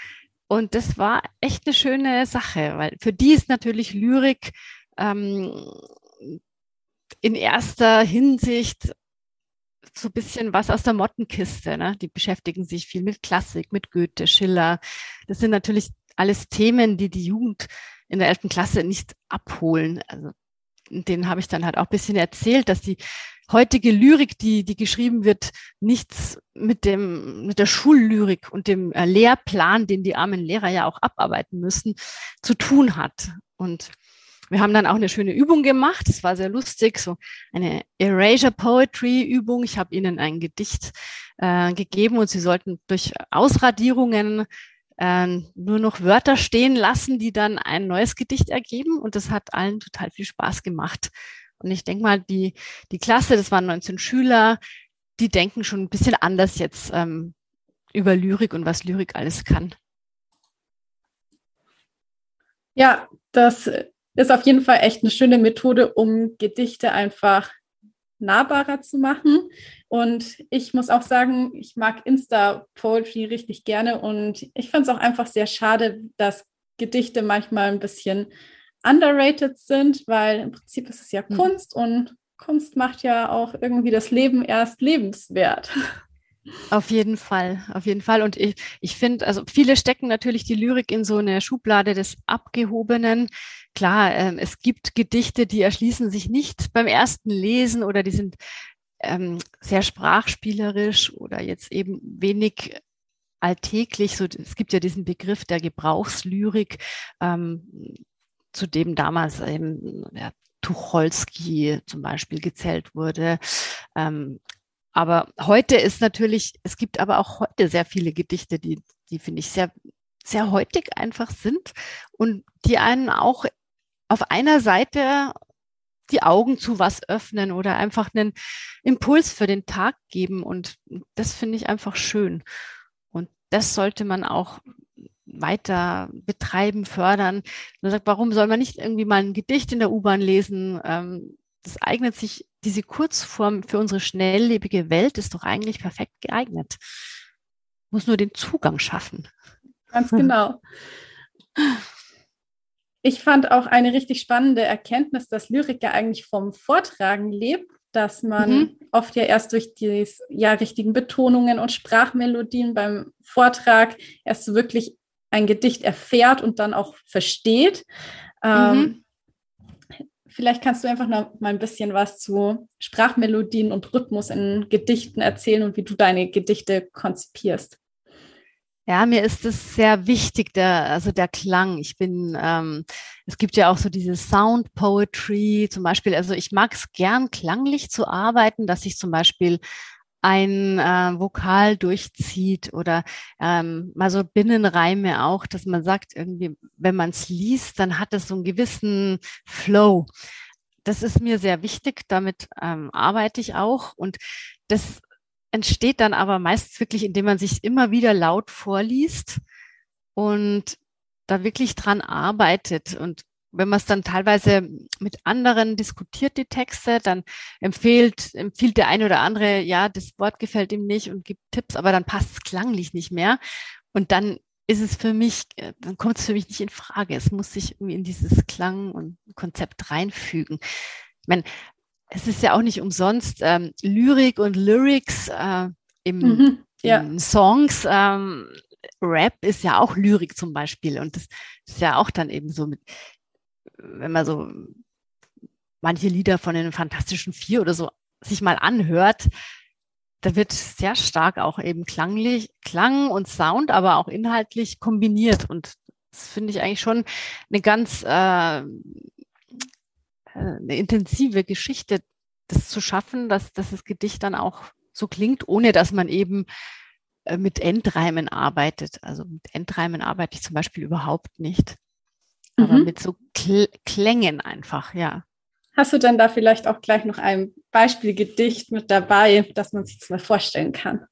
Und das war echt eine schöne Sache, weil für die ist natürlich Lyrik ähm, in erster Hinsicht so ein bisschen was aus der Mottenkiste. Ne? Die beschäftigen sich viel mit Klassik, mit Goethe, Schiller. Das sind natürlich alles Themen, die die Jugend in der elften Klasse nicht abholen. Also denen habe ich dann halt auch ein bisschen erzählt, dass die heutige Lyrik, die, die geschrieben wird, nichts mit dem, mit der Schullyrik und dem äh, Lehrplan, den die armen Lehrer ja auch abarbeiten müssen, zu tun hat. Und wir haben dann auch eine schöne Übung gemacht. Es war sehr lustig, so eine Erasure Poetry Übung. Ich habe ihnen ein Gedicht äh, gegeben und sie sollten durch Ausradierungen äh, nur noch Wörter stehen lassen, die dann ein neues Gedicht ergeben. Und das hat allen total viel Spaß gemacht. Und ich denke mal, die, die Klasse, das waren 19 Schüler, die denken schon ein bisschen anders jetzt ähm, über Lyrik und was Lyrik alles kann. Ja, das ist auf jeden Fall echt eine schöne Methode, um Gedichte einfach nahbarer zu machen. Und ich muss auch sagen, ich mag Insta-Poetry richtig gerne und ich finde es auch einfach sehr schade, dass Gedichte manchmal ein bisschen underrated sind, weil im Prinzip ist es ja mhm. Kunst und Kunst macht ja auch irgendwie das Leben erst lebenswert. Auf jeden Fall, auf jeden Fall. Und ich, ich finde, also viele stecken natürlich die Lyrik in so eine Schublade des Abgehobenen. Klar, ähm, es gibt Gedichte, die erschließen sich nicht beim ersten Lesen oder die sind ähm, sehr sprachspielerisch oder jetzt eben wenig alltäglich. So, es gibt ja diesen Begriff der Gebrauchslyrik, ähm, zu dem damals eben ja, Tucholsky zum Beispiel gezählt wurde. Ähm, aber heute ist natürlich, es gibt aber auch heute sehr viele Gedichte, die, die finde ich sehr, sehr heutig einfach sind und die einen auch auf einer Seite die Augen zu was öffnen oder einfach einen Impuls für den Tag geben. Und das finde ich einfach schön. Und das sollte man auch weiter betreiben, fördern. Man sagt, warum soll man nicht irgendwie mal ein Gedicht in der U-Bahn lesen? Ähm, das eignet sich diese Kurzform für unsere schnelllebige Welt ist doch eigentlich perfekt geeignet. Muss nur den Zugang schaffen. Ganz genau. Ich fand auch eine richtig spannende Erkenntnis, dass Lyrik ja eigentlich vom Vortragen lebt, dass man mhm. oft ja erst durch die ja, richtigen Betonungen und Sprachmelodien beim Vortrag erst wirklich ein Gedicht erfährt und dann auch versteht. Mhm. Ähm, Vielleicht kannst du einfach noch mal ein bisschen was zu Sprachmelodien und Rhythmus in Gedichten erzählen und wie du deine Gedichte konzipierst. Ja, mir ist es sehr wichtig, der, also der Klang. Ich bin, ähm, es gibt ja auch so diese Sound Poetry zum Beispiel. Also ich mag es gern, klanglich zu arbeiten, dass ich zum Beispiel ein äh, Vokal durchzieht oder ähm, mal so Binnenreime auch, dass man sagt, irgendwie, wenn man es liest, dann hat es so einen gewissen Flow. Das ist mir sehr wichtig, damit ähm, arbeite ich auch und das entsteht dann aber meistens wirklich, indem man sich immer wieder laut vorliest und da wirklich dran arbeitet und wenn man es dann teilweise mit anderen diskutiert, die Texte, dann empfiehlt, empfiehlt der eine oder andere, ja, das Wort gefällt ihm nicht und gibt Tipps, aber dann passt es klanglich nicht mehr. Und dann ist es für mich, äh, dann kommt es für mich nicht in Frage. Es muss sich irgendwie in dieses Klang und Konzept reinfügen. Ich meine, es ist ja auch nicht umsonst ähm, Lyrik und Lyrics äh, im, mhm, ja. in Songs. Ähm, Rap ist ja auch Lyrik zum Beispiel und das ist ja auch dann eben so mit wenn man so manche Lieder von den Fantastischen Vier oder so sich mal anhört, da wird sehr stark auch eben klanglich, Klang und Sound, aber auch inhaltlich kombiniert. Und das finde ich eigentlich schon eine ganz äh, äh, eine intensive Geschichte, das zu schaffen, dass, dass das Gedicht dann auch so klingt, ohne dass man eben äh, mit Endreimen arbeitet. Also mit Endreimen arbeite ich zum Beispiel überhaupt nicht aber mhm. mit so Kl Klängen einfach, ja. Hast du denn da vielleicht auch gleich noch ein Beispielgedicht mit dabei, dass man sich das mal vorstellen kann?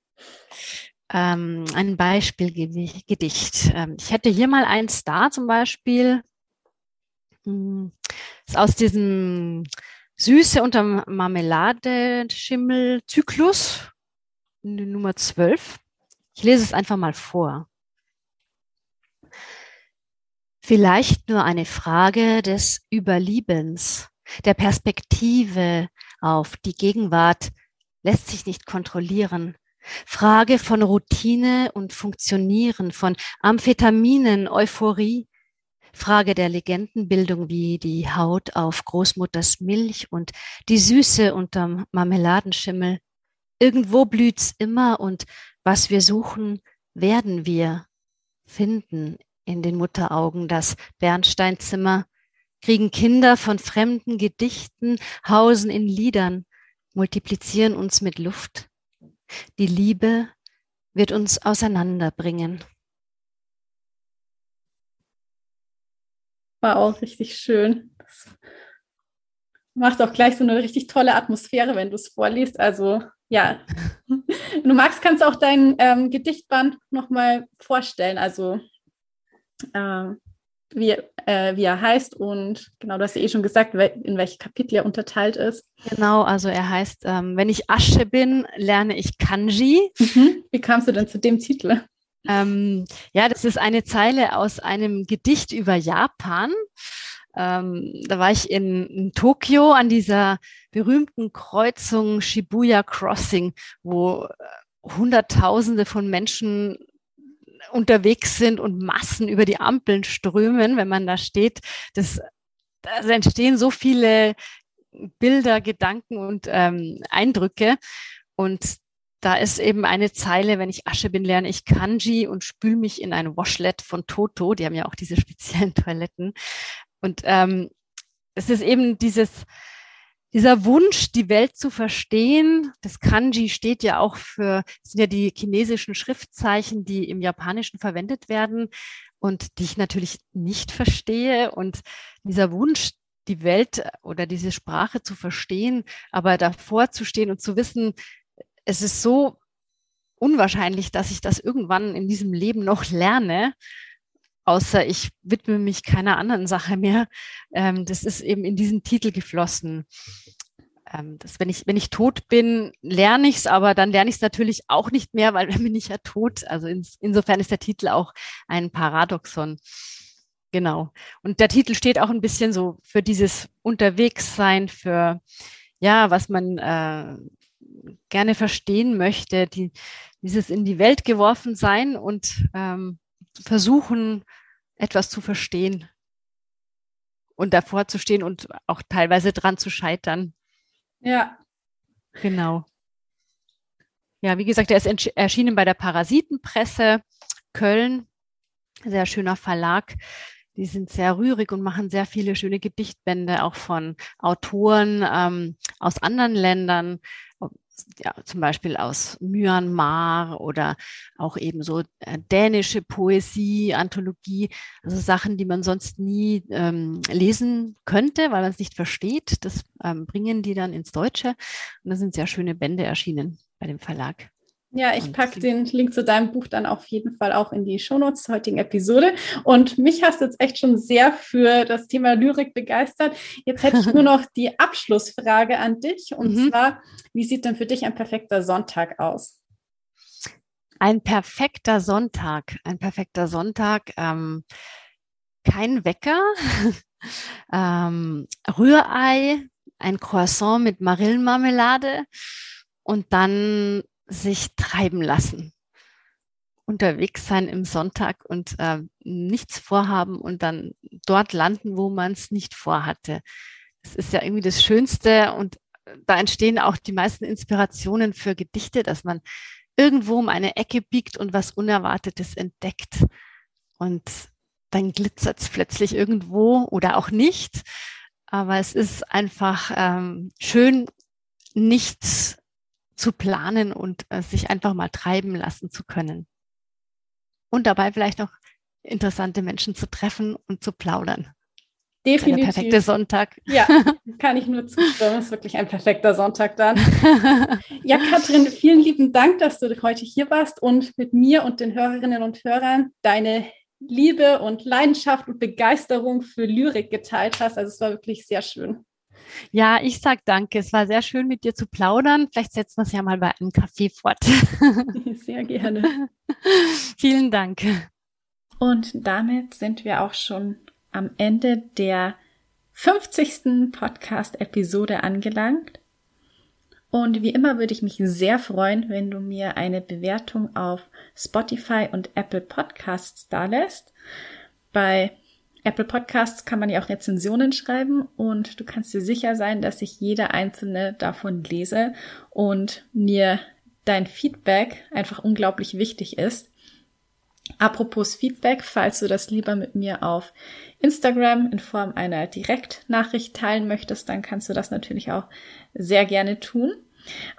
Ähm, ein Beispielgedicht. Ähm, ich hätte hier mal eins da zum Beispiel. Hm, ist aus diesem Süße unter Marmelade-Schimmel-Zyklus, Nummer 12. Ich lese es einfach mal vor. Vielleicht nur eine Frage des Überliebens, der Perspektive auf die Gegenwart lässt sich nicht kontrollieren. Frage von Routine und Funktionieren, von Amphetaminen, Euphorie, Frage der Legendenbildung wie die Haut auf Großmutters Milch und die Süße unterm Marmeladenschimmel. Irgendwo blüht's immer und was wir suchen, werden wir finden in den Mutteraugen. Das Bernsteinzimmer kriegen Kinder von fremden Gedichten, hausen in Liedern, multiplizieren uns mit Luft. Die Liebe wird uns auseinanderbringen. War auch richtig schön. Das macht auch gleich so eine richtig tolle Atmosphäre, wenn du es vorliest. Also ja, wenn du magst, kannst du auch dein ähm, Gedichtband nochmal vorstellen. Also äh, wie, äh, wie er heißt und genau, du hast ja eh schon gesagt, in welche Kapitel er unterteilt ist. Genau, also er heißt, ähm, wenn ich Asche bin, lerne ich Kanji. Mhm. Wie kamst du denn zu dem Titel? Ähm, ja, das ist eine Zeile aus einem Gedicht über Japan. Ähm, da war ich in, in, Tokio an dieser berühmten Kreuzung Shibuya Crossing, wo äh, Hunderttausende von Menschen unterwegs sind und Massen über die Ampeln strömen, wenn man da steht. Das, da entstehen so viele Bilder, Gedanken und ähm, Eindrücke. Und da ist eben eine Zeile, wenn ich Asche bin, lerne ich Kanji und spül mich in ein Washlet von Toto. Die haben ja auch diese speziellen Toiletten. Und ähm, es ist eben dieses, dieser Wunsch, die Welt zu verstehen, das Kanji steht ja auch für, sind ja die chinesischen Schriftzeichen, die im Japanischen verwendet werden und die ich natürlich nicht verstehe. Und dieser Wunsch, die Welt oder diese Sprache zu verstehen, aber davor zu stehen und zu wissen, es ist so unwahrscheinlich, dass ich das irgendwann in diesem Leben noch lerne, außer ich widme mich keiner anderen Sache mehr. Ähm, das ist eben in diesen Titel geflossen. Ähm, das, wenn, ich, wenn ich tot bin, lerne ich es, aber dann lerne ich es natürlich auch nicht mehr, weil dann bin ich ja tot. Also ins, insofern ist der Titel auch ein Paradoxon. Genau. Und der Titel steht auch ein bisschen so für dieses Unterwegssein, für ja, was man äh, gerne verstehen möchte, die, dieses in die Welt geworfen sein und ähm, versuchen, etwas zu verstehen und davor zu stehen und auch teilweise dran zu scheitern. Ja. Genau. Ja, wie gesagt, er ist erschienen bei der Parasitenpresse Köln. Sehr schöner Verlag. Die sind sehr rührig und machen sehr viele schöne Gedichtbände, auch von Autoren ähm, aus anderen Ländern ja, zum Beispiel aus Myanmar oder auch eben so äh, dänische Poesie, Anthologie, also Sachen, die man sonst nie ähm, lesen könnte, weil man es nicht versteht. Das ähm, bringen die dann ins Deutsche und da sind sehr schöne Bände erschienen bei dem Verlag. Ja, ich packe den Link zu deinem Buch dann auf jeden Fall auch in die Shownotes zur heutigen Episode. Und mich hast du jetzt echt schon sehr für das Thema Lyrik begeistert. Jetzt hätte ich nur noch die Abschlussfrage an dich. Und mhm. zwar, wie sieht denn für dich ein perfekter Sonntag aus? Ein perfekter Sonntag. Ein perfekter Sonntag. Ähm, kein Wecker. ähm, Rührei, ein Croissant mit Marillenmarmelade und dann sich treiben lassen. Unterwegs sein im Sonntag und äh, nichts vorhaben und dann dort landen, wo man es nicht vorhatte. Das ist ja irgendwie das Schönste und äh, da entstehen auch die meisten Inspirationen für Gedichte, dass man irgendwo um eine Ecke biegt und was Unerwartetes entdeckt. Und dann glitzert es plötzlich irgendwo oder auch nicht. Aber es ist einfach ähm, schön, nichts zu planen und äh, sich einfach mal treiben lassen zu können. Und dabei vielleicht auch interessante Menschen zu treffen und zu plaudern. Definitiv. Der perfekte Sonntag. Ja, kann ich nur zustimmen. Das ist wirklich ein perfekter Sonntag dann. ja, Katrin, vielen lieben Dank, dass du heute hier warst und mit mir und den Hörerinnen und Hörern deine Liebe und Leidenschaft und Begeisterung für Lyrik geteilt hast. Also es war wirklich sehr schön. Ja, ich sag danke. Es war sehr schön, mit dir zu plaudern. Vielleicht setzen wir es ja mal bei einem Kaffee fort. Sehr gerne. Vielen Dank. Und damit sind wir auch schon am Ende der 50. Podcast-Episode angelangt. Und wie immer würde ich mich sehr freuen, wenn du mir eine Bewertung auf Spotify und Apple Podcasts da lässt. Bei Apple Podcasts kann man ja auch Rezensionen schreiben und du kannst dir sicher sein, dass ich jede einzelne davon lese und mir dein Feedback einfach unglaublich wichtig ist. Apropos Feedback, falls du das lieber mit mir auf Instagram in Form einer Direktnachricht teilen möchtest, dann kannst du das natürlich auch sehr gerne tun.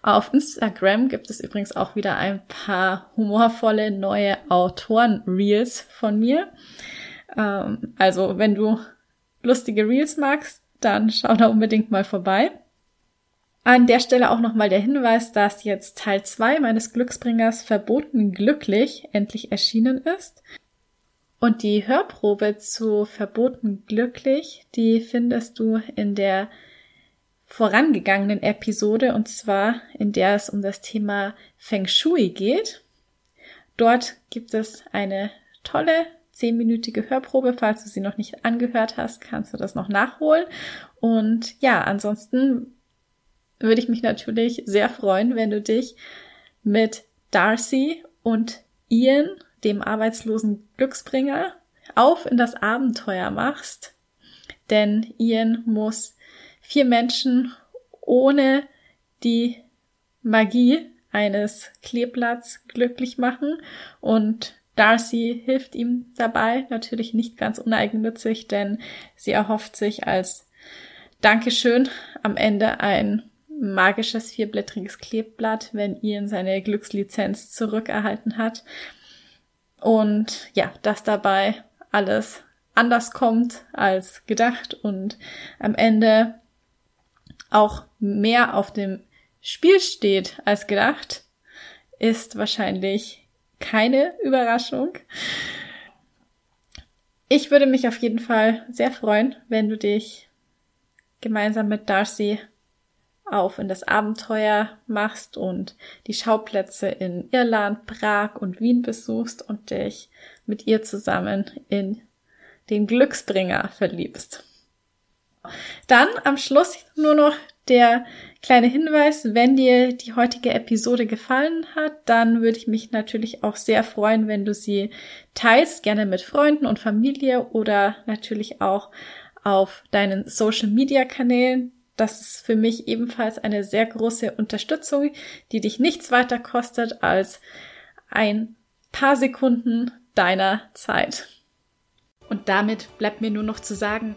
Auf Instagram gibt es übrigens auch wieder ein paar humorvolle neue Autoren-Reels von mir. Ähm, also wenn du lustige Reels magst, dann schau da unbedingt mal vorbei. An der Stelle auch nochmal der Hinweis, dass jetzt Teil 2 meines Glücksbringers Verboten glücklich endlich erschienen ist. Und die Hörprobe zu Verboten glücklich, die findest du in der vorangegangenen Episode und zwar in der es um das Thema Feng Shui geht. Dort gibt es eine tolle zehnminütige Hörprobe. Falls du sie noch nicht angehört hast, kannst du das noch nachholen. Und ja, ansonsten würde ich mich natürlich sehr freuen, wenn du dich mit Darcy und Ian, dem arbeitslosen Glücksbringer, auf in das Abenteuer machst. Denn Ian muss vier Menschen ohne die Magie eines Kleeblatts glücklich machen und Darcy hilft ihm dabei, natürlich nicht ganz uneigennützig, denn sie erhofft sich als Dankeschön am Ende ein magisches vierblättriges Kleeblatt, wenn Ian seine Glückslizenz zurückerhalten hat. Und ja, dass dabei alles anders kommt als gedacht und am Ende auch mehr auf dem Spiel steht als gedacht, ist wahrscheinlich keine Überraschung. Ich würde mich auf jeden Fall sehr freuen, wenn du dich gemeinsam mit Darcy auf in das Abenteuer machst und die Schauplätze in Irland, Prag und Wien besuchst und dich mit ihr zusammen in den Glücksbringer verliebst. Dann am Schluss nur noch der kleine Hinweis, wenn dir die heutige Episode gefallen hat, dann würde ich mich natürlich auch sehr freuen, wenn du sie teilst, gerne mit Freunden und Familie oder natürlich auch auf deinen Social Media Kanälen. Das ist für mich ebenfalls eine sehr große Unterstützung, die dich nichts weiter kostet als ein paar Sekunden deiner Zeit. Und damit bleibt mir nur noch zu sagen,